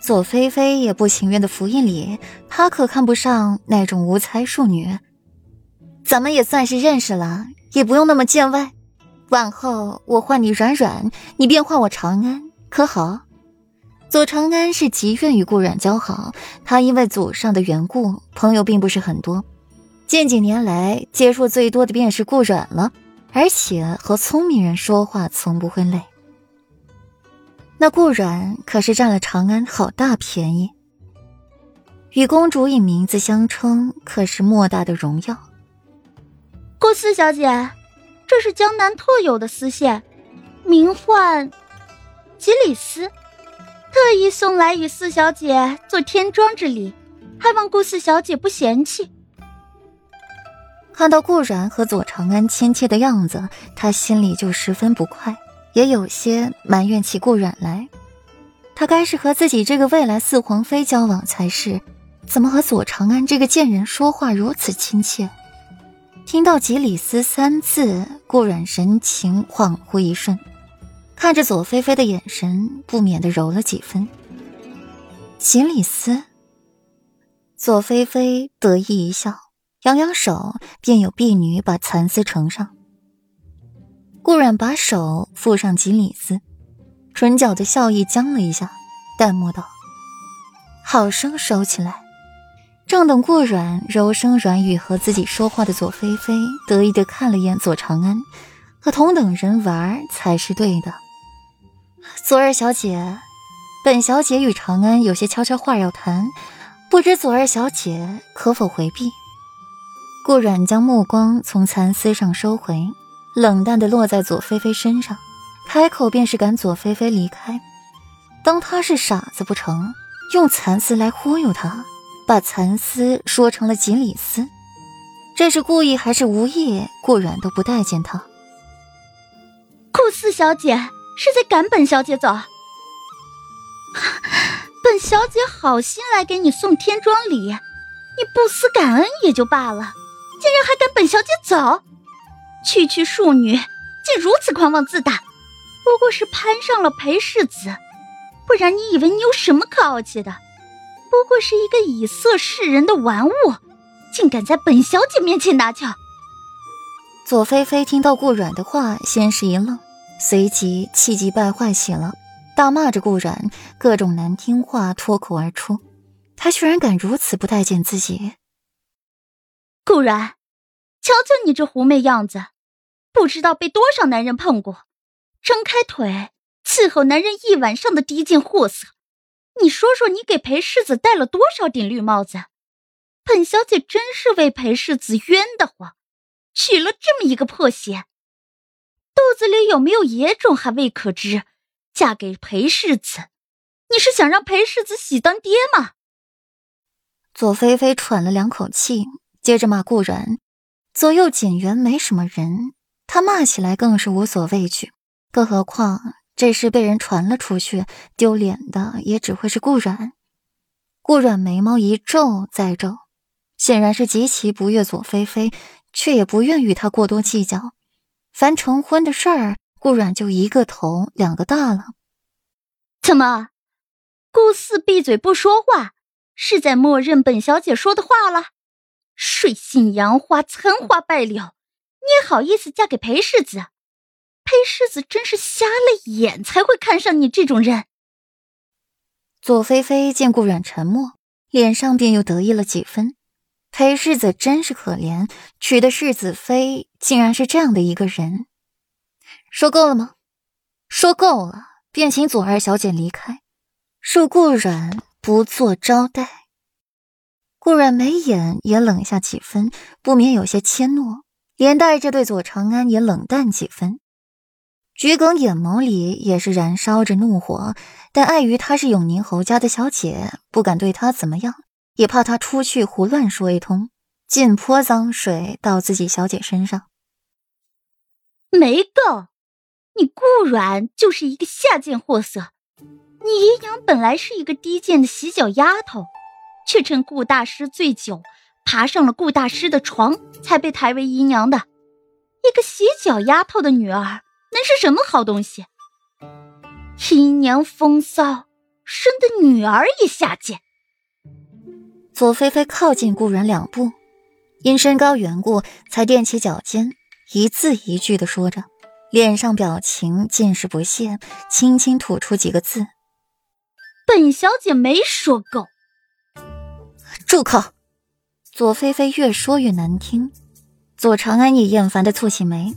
左菲菲也不情愿的服一礼，她可看不上那种无才庶女。咱们也算是认识了，也不用那么见外。往后我唤你软软，你便唤我长安，可好？左长安是极愿与顾阮交好，他因为祖上的缘故，朋友并不是很多。近几年来，接触最多的便是顾阮了，而且和聪明人说话从不会累。那顾阮可是占了长安好大便宜，与公主以名字相称，可是莫大的荣耀。顾四小姐，这是江南特有的丝线，名唤吉里斯。特意送来与四小姐做添妆之礼，还望顾四小姐不嫌弃。看到顾然和左长安亲切的样子，他心里就十分不快，也有些埋怨起顾然来。他该是和自己这个未来四皇妃交往才是，怎么和左长安这个贱人说话如此亲切？听到“吉里斯”三字，顾然神情恍惚一瞬。看着左菲菲的眼神，不免的柔了几分。锦里斯，左菲菲得意一笑，扬扬手，便有婢女把蚕丝呈上。顾染把手附上锦里斯，唇角的笑意僵了一下，淡漠道：“好生收起来。”正等顾软柔声软语和自己说话的左菲菲得意的看了眼左长安，和同等人玩才是对的。左二小姐，本小姐与长安有些悄悄话要谈，不知左二小姐可否回避？顾阮将目光从蚕丝上收回，冷淡的落在左菲菲身上，开口便是赶左菲菲离开。当他是傻子不成？用蚕丝来忽悠他，把蚕丝说成了锦鲤丝，这是故意还是无意？顾阮都不待见他。顾四小姐。是在赶本小姐走，本小姐好心来给你送天装礼，你不思感恩也就罢了，竟然还赶本小姐走，区区庶女竟如此狂妄自大，不过是攀上了裴世子，不然你以为你有什么可傲气的？不过是一个以色示人的玩物，竟敢在本小姐面前拿翘。左菲菲听到顾阮的话，先是一愣。随即气急败坏起了，大骂着顾阮，各种难听话脱口而出。他居然敢如此不待见自己！顾然，瞧瞧你这狐媚样子，不知道被多少男人碰过，张开腿伺候男人一晚上的低贱货色。你说说，你给裴世子戴了多少顶绿帽子？本小姐真是为裴世子冤得慌，娶了这么一个破鞋。肚子里有没有野种还未可知，嫁给裴世子，你是想让裴世子喜当爹吗？左菲菲喘了两口气，接着骂顾然。左右锦园没什么人，他骂起来更是无所畏惧。更何况这事被人传了出去，丢脸的也只会是顾然。顾然眉毛一皱再皱，显然是极其不悦左菲菲，却也不愿与他过多计较。凡成婚的事儿，顾阮就一个头两个大了。怎么，顾四闭嘴不说话，是在默认本小姐说的话了？水性杨花，残花败柳，你也好意思嫁给裴世子？裴世子真是瞎了眼，才会看上你这种人。左菲菲见顾阮沉默，脸上便又得意了几分。裴世子真是可怜，娶的世子妃竟然是这样的一个人。说够了吗？说够了，便请左二小姐离开，恕顾阮不做招待。顾阮眉眼也冷下几分，不免有些怯懦，连带着对左长安也冷淡几分，桔梗眼眸里也是燃烧着怒火，但碍于她是永宁侯家的小姐，不敢对她怎么样。也怕她出去胡乱说一通，尽泼脏水到自己小姐身上。没够，你顾阮就是一个下贱货色。你姨娘本来是一个低贱的洗脚丫头，却趁顾大师醉酒，爬上了顾大师的床，才被抬为姨娘的。一个洗脚丫头的女儿，能是什么好东西？姨娘风骚。生的女儿也下贱。左菲菲靠近顾然两步，因身高缘故，才踮起脚尖，一字一句的说着，脸上表情尽是不屑，轻轻吐出几个字：“本小姐没说够。”住口！左菲菲越说越难听，左长安也厌烦的蹙起眉，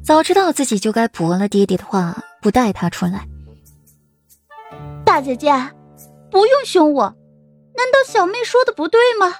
早知道自己就该驳了爹爹的话，不带他出来。大姐姐，不用凶我。难道小妹说的不对吗？